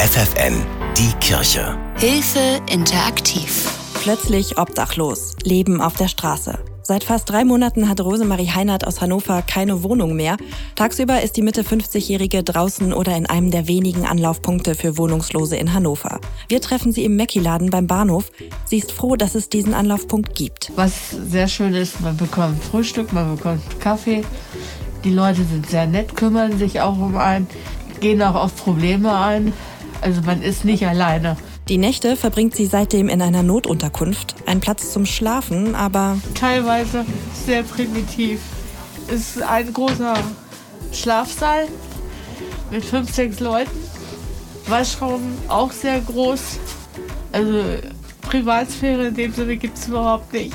FFN, die Kirche. Hilfe interaktiv. Plötzlich obdachlos, Leben auf der Straße. Seit fast drei Monaten hat Rosemarie Heinert aus Hannover keine Wohnung mehr. Tagsüber ist die Mitte 50-Jährige draußen oder in einem der wenigen Anlaufpunkte für Wohnungslose in Hannover. Wir treffen sie im Mackie-Laden beim Bahnhof. Sie ist froh, dass es diesen Anlaufpunkt gibt. Was sehr schön ist, man bekommt Frühstück, man bekommt Kaffee. Die Leute sind sehr nett, kümmern sich auch um einen, gehen auch auf Probleme ein. Also man ist nicht alleine. Die Nächte verbringt sie seitdem in einer Notunterkunft. Ein Platz zum Schlafen, aber Teilweise sehr primitiv. Es ist ein großer Schlafsaal mit fünf, sechs Leuten. Waschraum auch sehr groß. Also Privatsphäre in dem Sinne gibt es überhaupt nicht.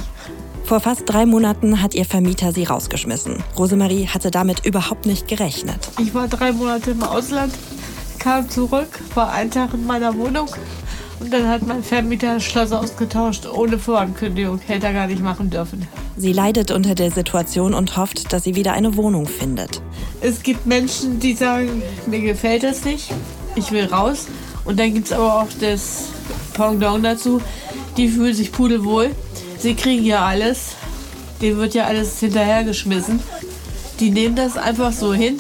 vor fast drei Monaten hat ihr Vermieter sie rausgeschmissen. Rosemarie hatte damit überhaupt nicht gerechnet. Ich war drei Monate im Ausland, kam zurück, war ein Tag in meiner Wohnung und dann hat mein Vermieter das Schloss ausgetauscht, ohne Vorankündigung. Hätte er gar nicht machen dürfen. Sie leidet unter der Situation und hofft, dass sie wieder eine Wohnung findet. Es gibt Menschen, die sagen, mir gefällt das nicht, ich will raus. Und dann gibt es aber auch das Pendant dazu, die fühlen sich pudelwohl. Sie kriegen ja alles, denen wird ja alles hinterhergeschmissen. Die nehmen das einfach so hin,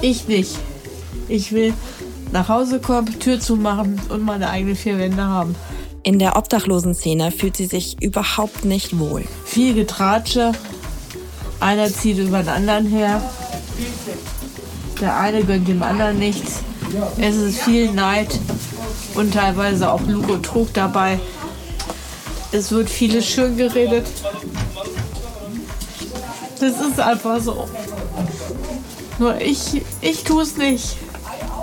ich nicht. Ich will nach Hause kommen, Tür zumachen und meine eigenen vier Wände haben. In der Obdachlosenszene fühlt sie sich überhaupt nicht wohl. Viel Getratsche, einer zieht über den anderen her. Der eine gönnt dem anderen nichts. Es ist viel Neid und teilweise auch Lug und Trug dabei. Es wird vieles schön geredet. Das ist einfach so. Nur ich, ich tue es nicht.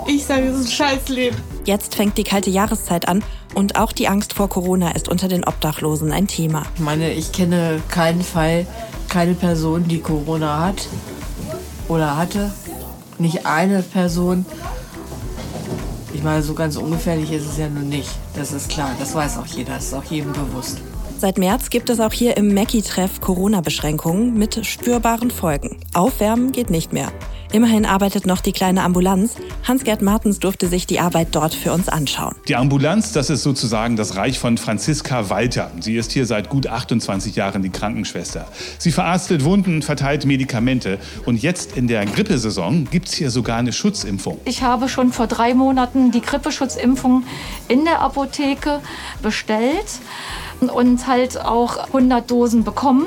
Ich sage, es ist ein Scheißleben. Jetzt fängt die kalte Jahreszeit an und auch die Angst vor Corona ist unter den Obdachlosen ein Thema. Ich meine, ich kenne keinen Fall, keine Person, die Corona hat oder hatte. Nicht eine Person. Ich meine, so ganz ungefährlich ist es ja nun nicht. Das ist klar, das weiß auch jeder, das ist auch jedem bewusst. Seit März gibt es auch hier im Mackie-Treff Corona-Beschränkungen mit spürbaren Folgen. Aufwärmen geht nicht mehr. Immerhin arbeitet noch die kleine Ambulanz. Hans-Gerd Martens durfte sich die Arbeit dort für uns anschauen. Die Ambulanz, das ist sozusagen das Reich von Franziska Walter. Sie ist hier seit gut 28 Jahren die Krankenschwester. Sie verarztet Wunden, verteilt Medikamente. Und jetzt in der Grippesaison gibt es hier sogar eine Schutzimpfung. Ich habe schon vor drei Monaten die Grippeschutzimpfung in der Apotheke bestellt und halt auch 100 Dosen bekommen.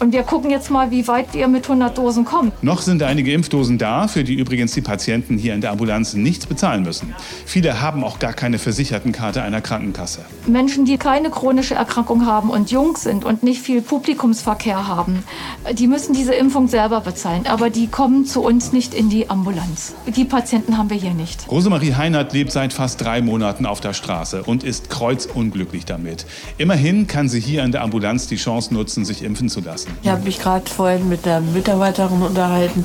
Und wir gucken jetzt mal, wie weit wir mit 100 Dosen kommen. Noch sind einige Impfdosen da, für die übrigens die Patienten hier in der Ambulanz nichts bezahlen müssen. Viele haben auch gar keine Versichertenkarte einer Krankenkasse. Menschen, die keine chronische Erkrankung haben und jung sind und nicht viel Publikumsverkehr haben, die müssen diese Impfung selber bezahlen. Aber die kommen zu uns nicht in die Ambulanz. Die Patienten haben wir hier nicht. Rosemarie Heinert lebt seit fast drei Monaten auf der Straße und ist kreuzunglücklich damit. Immerhin kann sie hier in der Ambulanz die Chance nutzen, sich impfen zu lassen. Ich habe mich gerade vorhin mit der Mitarbeiterin unterhalten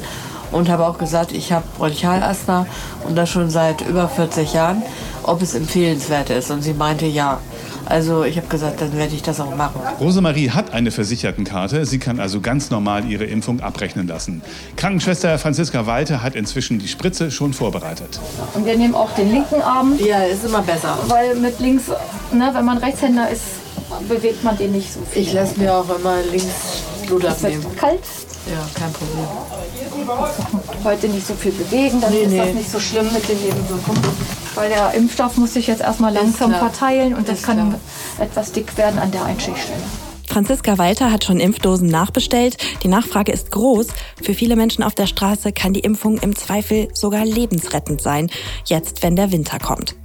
und habe auch gesagt, ich habe Bronchialasthma und das schon seit über 40 Jahren, ob es empfehlenswert ist. Und sie meinte ja. Also ich habe gesagt, dann werde ich das auch machen. Rosemarie hat eine Versichertenkarte. Sie kann also ganz normal ihre Impfung abrechnen lassen. Krankenschwester Franziska Walter hat inzwischen die Spritze schon vorbereitet. Und wir nehmen auch den linken Arm, Ja, ist immer besser. weil mit links, ne, wenn man Rechtshänder ist, bewegt man den nicht so viel. Ich lasse mir auch immer links Blut Es abnehmen. wird kalt, Ja, kein Problem. heute nicht so viel bewegen, dann Nee, ist das nee. nicht so schlimm mit den Nebenwirkungen. Weil der Impfstoff muss sich jetzt erstmal langsam klar. verteilen und das Ist kann klar. etwas dick werden an der Einstichstelle. Franziska Walter hat schon Impfdosen nachbestellt. Die Nachfrage ist groß. Für viele Menschen auf der Straße kann die Impfung im Zweifel sogar lebensrettend sein, jetzt wenn der Winter kommt.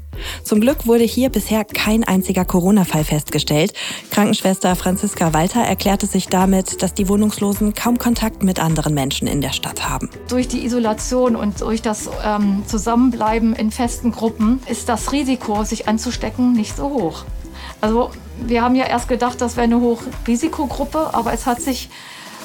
Zum Glück wurde hier bisher kein einziger Corona-Fall festgestellt. Krankenschwester Franziska Walter erklärte sich damit, dass die Wohnungslosen kaum Kontakt mit anderen Menschen in der Stadt haben. Durch die Isolation und durch das ähm, Zusammenbleiben in festen Gruppen ist das Risiko, sich anzustecken, nicht so hoch. Also wir haben ja erst gedacht, das wäre eine Hochrisikogruppe, aber es hat sich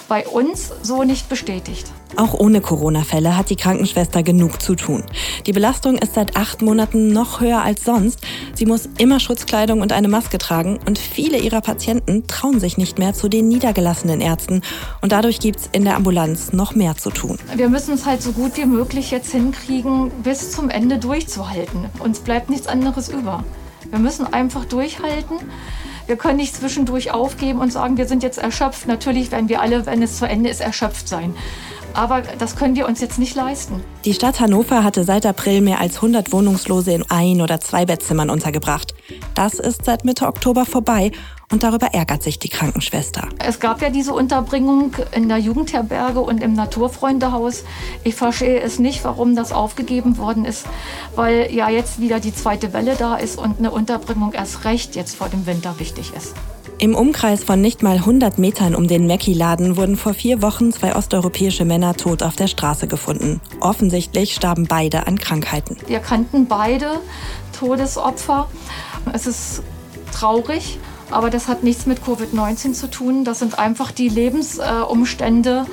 bei uns so nicht bestätigt. Auch ohne Corona-Fälle hat die Krankenschwester genug zu tun. Die Belastung ist seit acht Monaten noch höher als sonst. Sie muss immer Schutzkleidung und eine Maske tragen und viele ihrer Patienten trauen sich nicht mehr zu den niedergelassenen Ärzten. Und dadurch gibt es in der Ambulanz noch mehr zu tun. Wir müssen es halt so gut wie möglich jetzt hinkriegen, bis zum Ende durchzuhalten. Uns bleibt nichts anderes über. Wir müssen einfach durchhalten. Wir können nicht zwischendurch aufgeben und sagen, wir sind jetzt erschöpft. Natürlich werden wir alle, wenn es zu Ende ist, erschöpft sein. Aber das können wir uns jetzt nicht leisten. Die Stadt Hannover hatte seit April mehr als 100 Wohnungslose in ein- oder zwei Bettzimmern untergebracht. Das ist seit Mitte Oktober vorbei und darüber ärgert sich die Krankenschwester. Es gab ja diese Unterbringung in der Jugendherberge und im Naturfreundehaus. Ich verstehe es nicht, warum das aufgegeben worden ist, weil ja jetzt wieder die zweite Welle da ist und eine Unterbringung erst recht jetzt vor dem Winter wichtig ist. Im Umkreis von nicht mal 100 Metern um den Mackie-Laden wurden vor vier Wochen zwei osteuropäische Männer tot auf der Straße gefunden. Offensichtlich starben beide an Krankheiten. Wir kannten beide Todesopfer. Es ist traurig, aber das hat nichts mit Covid-19 zu tun. Das sind einfach die Lebensumstände.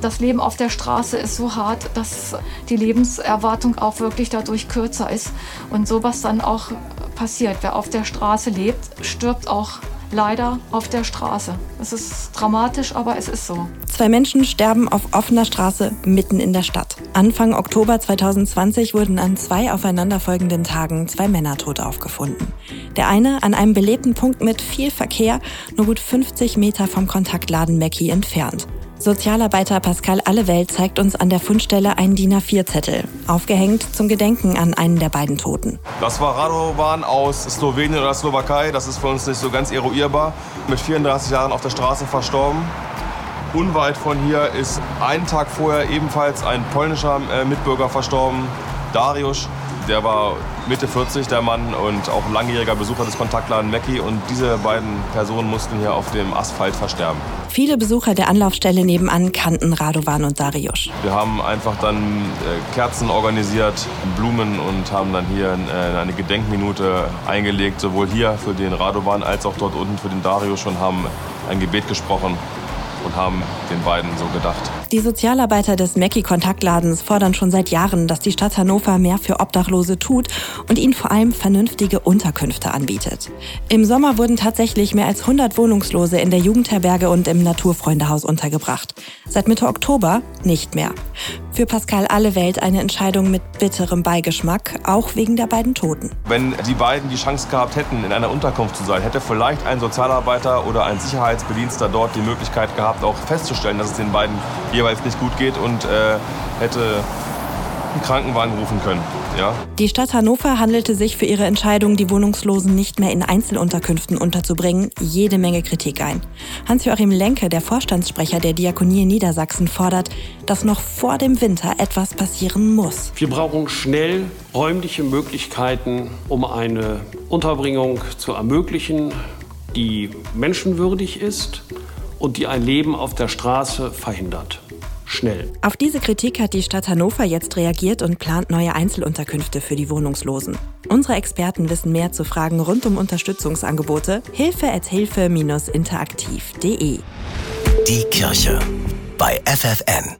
Das Leben auf der Straße ist so hart, dass die Lebenserwartung auch wirklich dadurch kürzer ist. Und sowas dann auch passiert. Wer auf der Straße lebt, stirbt auch leider auf der Straße. Es ist dramatisch, aber es ist so. Zwei Menschen sterben auf offener Straße mitten in der Stadt. Anfang Oktober 2020 wurden an zwei aufeinanderfolgenden Tagen zwei Männer tot aufgefunden. Der eine an einem belebten Punkt mit viel Verkehr, nur gut 50 Meter vom Kontaktladen Mackie entfernt. Sozialarbeiter Pascal Allewelt zeigt uns an der Fundstelle einen DIN A4-Zettel, aufgehängt zum Gedenken an einen der beiden Toten. Das war Radovan aus Slowenien oder Slowakei, das ist für uns nicht so ganz eruierbar. Mit 34 Jahren auf der Straße verstorben. Unweit von hier ist einen Tag vorher ebenfalls ein polnischer äh, Mitbürger verstorben, Dariusz. Der war Mitte 40, der Mann, und auch langjähriger Besucher des Kontaktladen Mackie. Und diese beiden Personen mussten hier auf dem Asphalt versterben. Viele Besucher der Anlaufstelle nebenan kannten Radovan und Dariusz. Wir haben einfach dann äh, Kerzen organisiert, Blumen und haben dann hier äh, eine Gedenkminute eingelegt, sowohl hier für den Radovan als auch dort unten für den Dariusz und haben ein Gebet gesprochen und haben den beiden so gedacht. Die Sozialarbeiter des Mackie-Kontaktladens fordern schon seit Jahren, dass die Stadt Hannover mehr für Obdachlose tut und ihnen vor allem vernünftige Unterkünfte anbietet. Im Sommer wurden tatsächlich mehr als 100 Wohnungslose in der Jugendherberge und im Naturfreundehaus untergebracht. Seit Mitte Oktober nicht mehr. Für Pascal Allewelt eine Entscheidung mit bitterem Beigeschmack, auch wegen der beiden Toten. Wenn die beiden die Chance gehabt hätten, in einer Unterkunft zu sein, hätte vielleicht ein Sozialarbeiter oder ein Sicherheitsbedienster dort die Möglichkeit gehabt, auch festzustellen, dass es den beiden jeweils nicht gut geht und äh, hätte einen Krankenwagen rufen können. Ja? Die Stadt Hannover handelte sich für ihre Entscheidung, die Wohnungslosen nicht mehr in Einzelunterkünften unterzubringen, jede Menge Kritik ein. Hans-Joachim Lenke, der Vorstandssprecher der Diakonie Niedersachsen, fordert, dass noch vor dem Winter etwas passieren muss. Wir brauchen schnell räumliche Möglichkeiten, um eine Unterbringung zu ermöglichen, die menschenwürdig ist und die ein Leben auf der Straße verhindert schnell. Auf diese Kritik hat die Stadt Hannover jetzt reagiert und plant neue Einzelunterkünfte für die Wohnungslosen. Unsere Experten wissen mehr zu Fragen rund um Unterstützungsangebote. Hilfe at hilfe-interaktiv.de Die Kirche bei FFN.